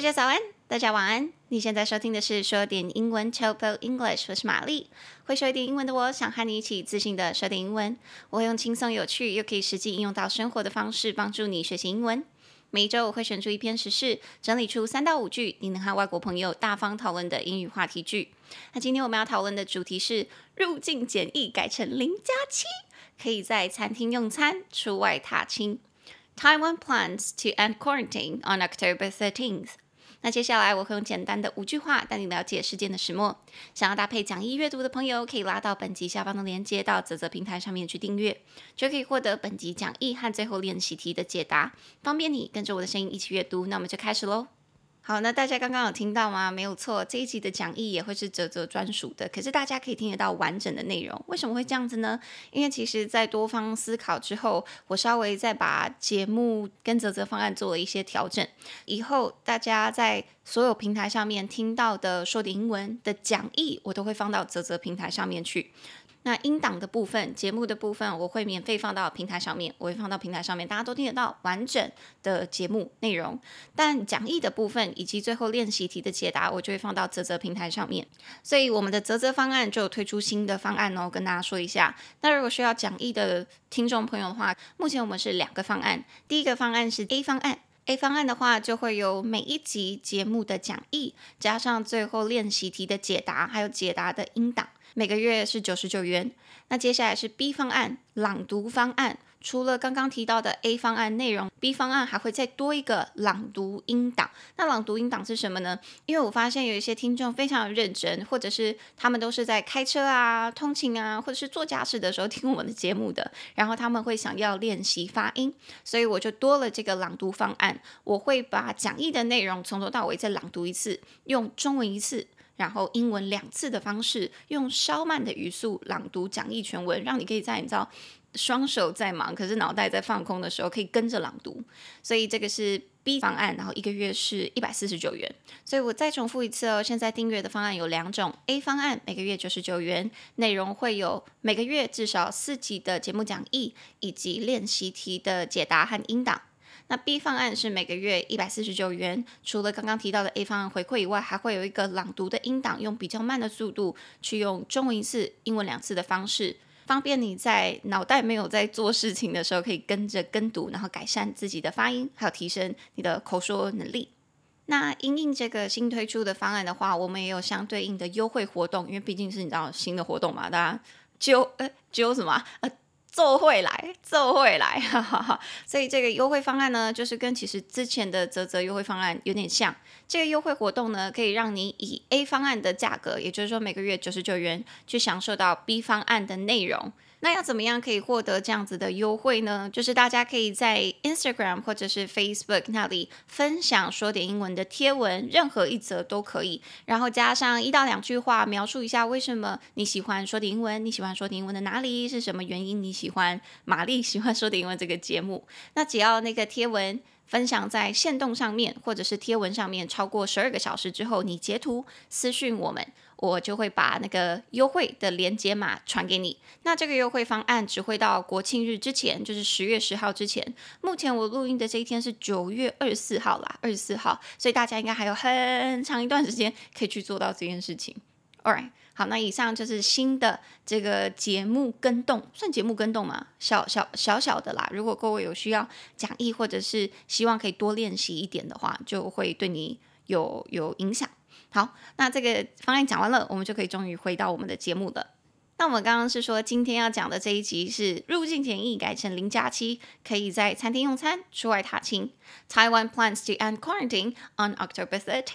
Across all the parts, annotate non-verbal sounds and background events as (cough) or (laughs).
大家早安，大家晚安。你现在收听的是说点英文 Topo English，我是玛丽。会说一点英文的我，想和你一起自信的说点英文。我会用轻松有趣又可以实际应用到生活的方式，帮助你学习英文。每一周我会选出一篇时事，整理出三到五句你能和外国朋友大方讨论的英语话题句。那今天我们要讨论的主题是入境检疫改成零加七，可以在餐厅用餐，出外踏青。Taiwan plans to end quarantine on October 13th. 那接下来我会用简单的五句话带你了解事件的始末。想要搭配讲义阅读的朋友，可以拉到本集下方的链接，到泽泽平台上面去订阅，就可以获得本集讲义和最后练习题的解答，方便你跟着我的声音一起阅读。那我们就开始喽。好，那大家刚刚有听到吗？没有错，这一集的讲义也会是泽泽专属的。可是大家可以听得到完整的内容，为什么会这样子呢？因为其实，在多方思考之后，我稍微再把节目跟泽泽方案做了一些调整。以后大家在所有平台上面听到的说的英文的讲义，我都会放到泽泽平台上面去。那音档的部分，节目的部分，我会免费放到平台上面，我会放到平台上面，大家都听得到完整的节目内容。但讲义的部分以及最后练习题的解答，我就会放到泽泽平台上面。所以我们的泽泽方案就推出新的方案哦，跟大家说一下。那如果需要讲义的听众朋友的话，目前我们是两个方案。第一个方案是 A 方案，A 方案的话就会有每一集节目的讲义，加上最后练习题的解答，还有解答的音档。每个月是九十九元。那接下来是 B 方案，朗读方案。除了刚刚提到的 A 方案内容，B 方案还会再多一个朗读音档。那朗读音档是什么呢？因为我发现有一些听众非常认真，或者是他们都是在开车啊、通勤啊，或者是做家事的时候听我们的节目的，然后他们会想要练习发音，所以我就多了这个朗读方案。我会把讲义的内容从头到尾再朗读一次，用中文一次。然后英文两次的方式，用稍慢的语速朗读讲义全文，让你可以在你知道双手在忙，可是脑袋在放空的时候，可以跟着朗读。所以这个是 B 方案，然后一个月是一百四十九元。所以我再重复一次哦，现在订阅的方案有两种，A 方案每个月九十九元，内容会有每个月至少四集的节目讲义，以及练习题的解答和音档。那 B 方案是每个月一百四十九元，除了刚刚提到的 A 方案回馈以外，还会有一个朗读的音档，用比较慢的速度去用中文一次、英文两次的方式，方便你在脑袋没有在做事情的时候，可以跟着跟读，然后改善自己的发音，还有提升你的口说能力。那因应这个新推出的方案的话，我们也有相对应的优惠活动，因为毕竟是你知道新的活动嘛，大家揪呃揪什么呃。做会来，做会来，哈哈哈。所以这个优惠方案呢，就是跟其实之前的泽泽优惠方案有点像。这个优惠活动呢，可以让你以 A 方案的价格，也就是说每个月九十九元，去享受到 B 方案的内容。那要怎么样可以获得这样子的优惠呢？就是大家可以在 Instagram 或者是 Facebook 那里分享说点英文的贴文，任何一则都可以，然后加上一到两句话，描述一下为什么你喜欢说点英文，你喜欢说点英文的哪里，是什么原因你喜欢玛丽喜欢说点英文这个节目。那只要那个贴文分享在线动上面，或者是贴文上面超过十二个小时之后，你截图私讯我们。我就会把那个优惠的连接码传给你。那这个优惠方案只会到国庆日之前，就是十月十号之前。目前我录音的这一天是九月二十四号啦，二十四号，所以大家应该还有很长一段时间可以去做到这件事情。All right，好，那以上就是新的这个节目更动，算节目更动吗？小小小小的啦。如果各位有需要讲义或者是希望可以多练习一点的话，就会对你有有影响。好，那这个方案讲完了，我们就可以终于回到我们的节目了。那我们刚刚是说，今天要讲的这一集是入境检疫改成零加七，可以在餐厅用餐，出外踏青。Taiwan plans to end quarantine on October 13th。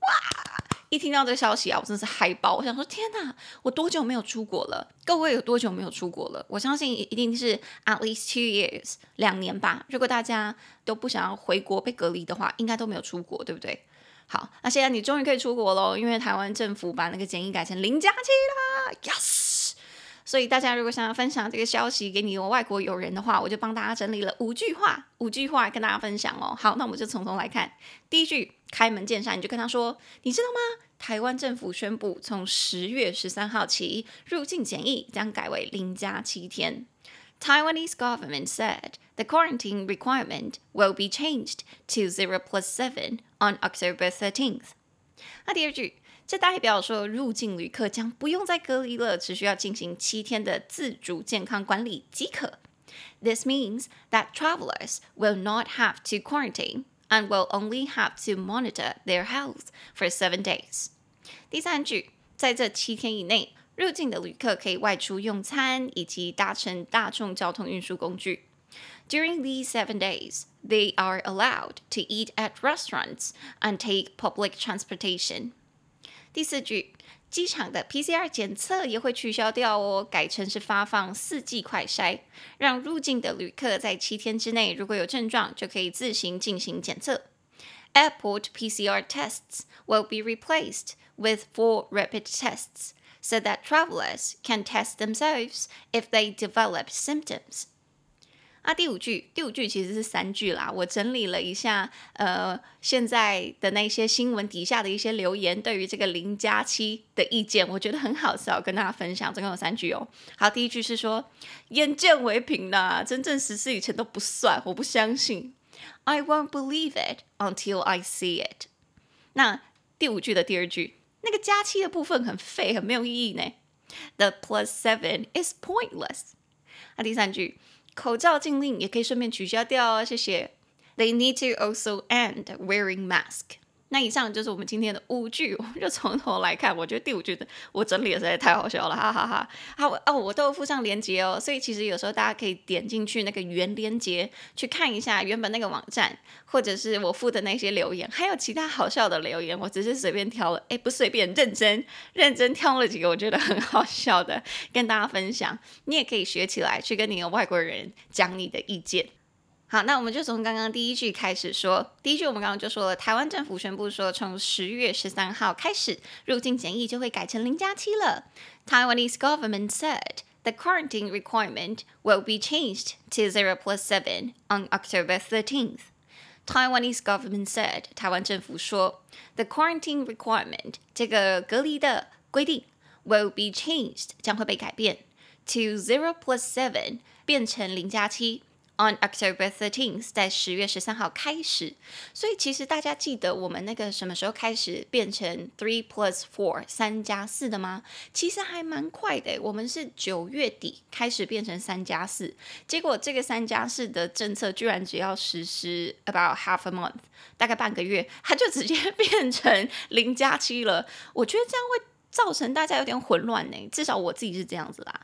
哇！一听到这个消息啊，我真的是嗨爆！我想说，天哪，我多久没有出国了？各位有多久没有出国了？我相信一定是 at least two years，两年吧。如果大家都不想要回国被隔离的话，应该都没有出国，对不对？好，那现在你终于可以出国喽，因为台湾政府把那个检疫改成零加七啦，yes！所以大家如果想要分享这个消息给你的外国友人的话，我就帮大家整理了五句话，五句话跟大家分享哦。好，那我们就从头来看。第一句，开门见山，你就跟他说，你知道吗？台湾政府宣布，从十月十三号起，入境检疫将改为零加七天。Taiwanese government said the quarantine requirement will be changed to zero plus seven on October 13th. 那第二句，这代表说入境旅客将不用再隔离了，只需要进行七天的自主健康管理即可。This means that travelers will not have to quarantine and will only have to monitor their health for seven days. 第三句，在这七天以内。 入境的旅客可以外出用餐以及搭乘大众交通运输工具。During these seven days, they are allowed to eat at restaurants and take public transportation. 第四句，机场的 PCR 检测也会取消掉哦，改成是发放四剂快筛，让入境的旅客在七天之内如果有症状，就可以自行进行检测。Airport PCR tests will be replaced with four rapid tests. So that travelers can test themselves if they develop symptoms. 啊，第五句，第五句其实是三句啦。我整理了一下，呃，现在的那些新闻底下的一些留言，对于这个零加七的意见，我觉得很好笑，跟大家分享。总共有三句哦。好，第一句是说，眼见为凭啦，真正实施以前都不算，我不相信。I won't believe it until I see it。那第五句的第二句。那个加七的部分很废，很没有意义呢。The plus seven is pointless。那第三句，口罩禁令也可以顺便取消掉哦，谢谢。They need to also end wearing mask。那以上就是我们今天的五句，我们就从头来看。我觉得第五句的我整理的实在太好笑了，哈哈哈，哈。好哦，我都附上链接哦，所以其实有时候大家可以点进去那个原链接去看一下原本那个网站，或者是我附的那些留言，还有其他好笑的留言，我只是随便挑了，哎，不随便，认真认真挑了几个我觉得很好笑的跟大家分享。你也可以学起来，去跟你的外国人讲你的意见。好，那我们就从刚刚第一句开始说。第一句我们刚刚就说了，台湾政府宣布说，从十月十三号开始，入境检疫就会改成零加七了。Taiwanese government said the quarantine requirement will be changed to zero plus seven on October 13th. Taiwanese government said 台湾政府说 the quarantine requirement 这个隔离的规定 will be changed 将会被改变 to zero plus seven 变成零加七。On October 13th，在十月十三号开始，所以其实大家记得我们那个什么时候开始变成 three plus four 三加四的吗？其实还蛮快的，我们是九月底开始变成三加四，结果这个三加四的政策居然只要实施 about half a month，大概半个月，它就直接 (laughs) 变成零加七了。我觉得这样会造成大家有点混乱呢，至少我自己是这样子啦。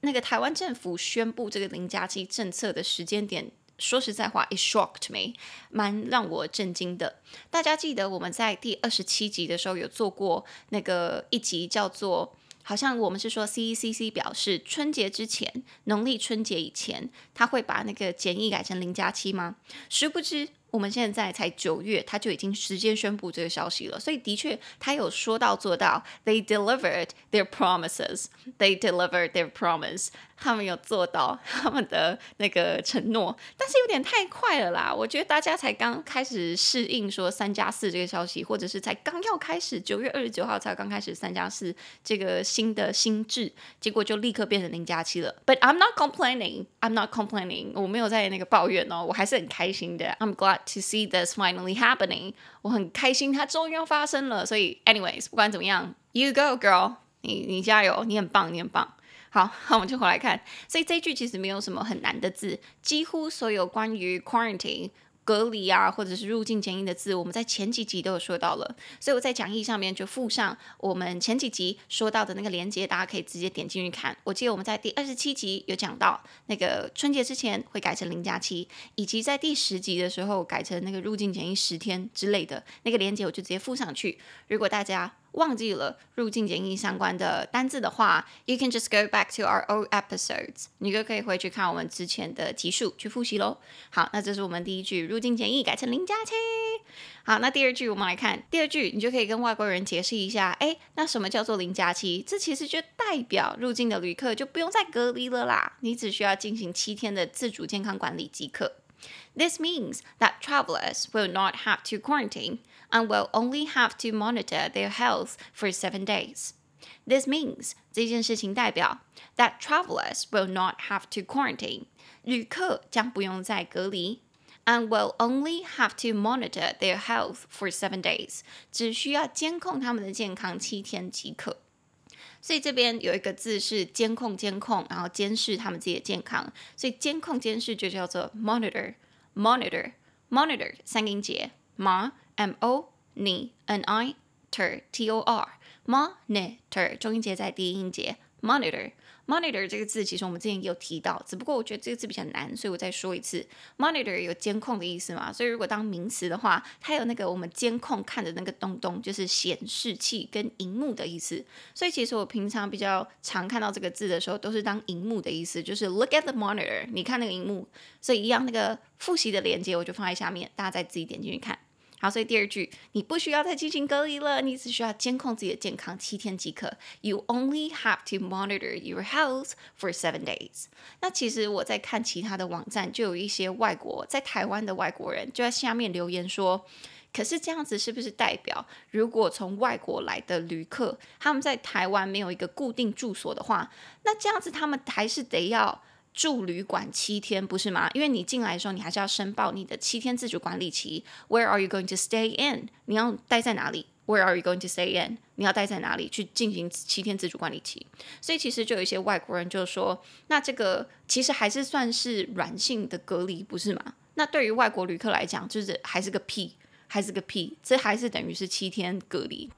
那个台湾政府宣布这个零加七政策的时间点，说实在话，it shocked me，蛮让我震惊的。大家记得我们在第二十七集的时候有做过那个一集，叫做好像我们是说 CECC 表示春节之前，农历春节以前，他会把那个检疫改成零加七吗？殊不知。我们现在才九月，他就已经直接宣布这个消息了。所以的确，他有说到做到。They delivered their promises. They delivered their promise. 他们有做到他们的那个承诺，但是有点太快了啦。我觉得大家才刚开始适应说三加四这个消息，或者是才刚要开始九月二十九号才刚开始三加四这个新的新制，结果就立刻变成零加七了。But I'm not complaining. I'm not complaining. 我没有在那个抱怨哦，我还是很开心的。I'm glad to see this finally happening. 我很开心，它终于要发生了。所以，anyways，不管怎么样，You go, girl. 你你加油，你很棒，你很棒。好，(laughs) 那，我们就回来看。所以这一句其实没有什么很难的字，几乎所有关于 quarantine 隔离啊，或者是入境检疫的字，我们在前几集都有说到了。所以我在讲义上面就附上我们前几集说到的那个连接，大家可以直接点进去看。我记得我们在第二十七集有讲到那个春节之前会改成零加七，以及在第十集的时候改成那个入境检疫十天之类的那个连接，我就直接附上去。如果大家忘记了入境检疫相关的单字的话，you can just go back to our old episodes，你就可以回去看我们之前的集数去复习喽。好，那这是我们第一句，入境检疫改成零加七。好，那第二句我们来看，第二句你就可以跟外国人解释一下，哎，那什么叫做零加七？这其实就代表入境的旅客就不用再隔离了啦，你只需要进行七天的自主健康管理即可。This means that travelers will not have to quarantine and will only have to monitor their health for seven days. This means 这件事情代表 that travelers will not have to quarantine，旅客将不用再隔离，and will only have to monitor their health for seven days，只需要监控他们的健康七天即可。所以这边有一个字是监控，监控，然后监视他们自己的健康，所以监控监视就叫做 monitor，monitor，monitor 三个音节 ma m o n i t t o r。Monitor 重音节在第一音节，monitor monitor 这个字其实我们之前也有提到，只不过我觉得这个字比较难，所以我再说一次。Monitor 有监控的意思嘛？所以如果当名词的话，它有那个我们监控看的那个东东，就是显示器跟荧幕的意思。所以其实我平常比较常看到这个字的时候，都是当荧幕的意思，就是 look at the monitor，你看那个荧幕。所以一样那个复习的链接我就放在下面，大家再自己点进去看。好，所以第二句，你不需要再进行隔离了，你只需要监控自己的健康七天即可。You only have to monitor your health for seven days。那其实我在看其他的网站，就有一些外国在台湾的外国人就在下面留言说，可是这样子是不是代表，如果从外国来的旅客他们在台湾没有一个固定住所的话，那这样子他们还是得要。住旅馆七天不是吗？因为你进来的时候，你还是要申报你的七天自主管理期。Where are you going to stay in？你要待在哪里？Where are you going to stay in？你要待在哪里去进行七天自主管理期？所以其实就有一些外国人就说，那这个其实还是算是软性的隔离，不是吗？那对于外国旅客来讲，就是还是个屁，还是个屁，这还是等于是七天隔离。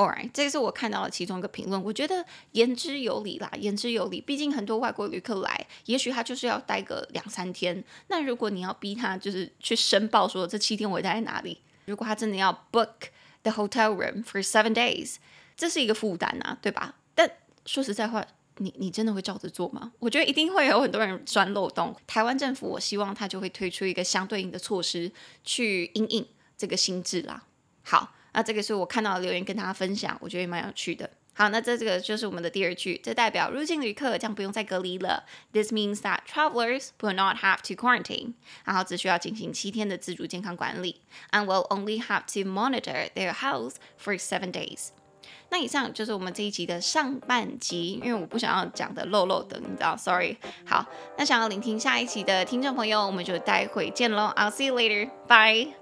Alright，这个是我看到的其中一个评论，我觉得言之有理啦，言之有理。毕竟很多外国旅客来，也许他就是要待个两三天。那如果你要逼他就是去申报说这七天我待在哪里，如果他真的要 book the hotel room for seven days，这是一个负担啊，对吧？但说实在话，你你真的会照着做吗？我觉得一定会有很多人钻漏洞。台湾政府，我希望他就会推出一个相对应的措施去因应这个心智啦。好。那这个是我看到的留言，跟大家分享，我觉得也蛮有趣的。好，那这这个就是我们的第二句，这代表入境旅客将不用再隔离了。This means that travelers will not have to quarantine，然后只需要进行七天的自主健康管理，and will only have to monitor their health for seven days。那以上就是我们这一集的上半集，因为我不想要讲的漏漏的，你知道，sorry。好，那想要聆听下一集的听众朋友，我们就待会见喽。I'll see you later，bye。